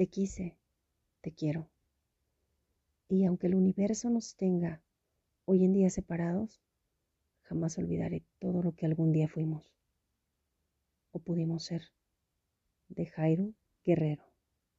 Te quise, te quiero. Y aunque el universo nos tenga hoy en día separados, jamás olvidaré todo lo que algún día fuimos o pudimos ser. De Jairo Guerrero.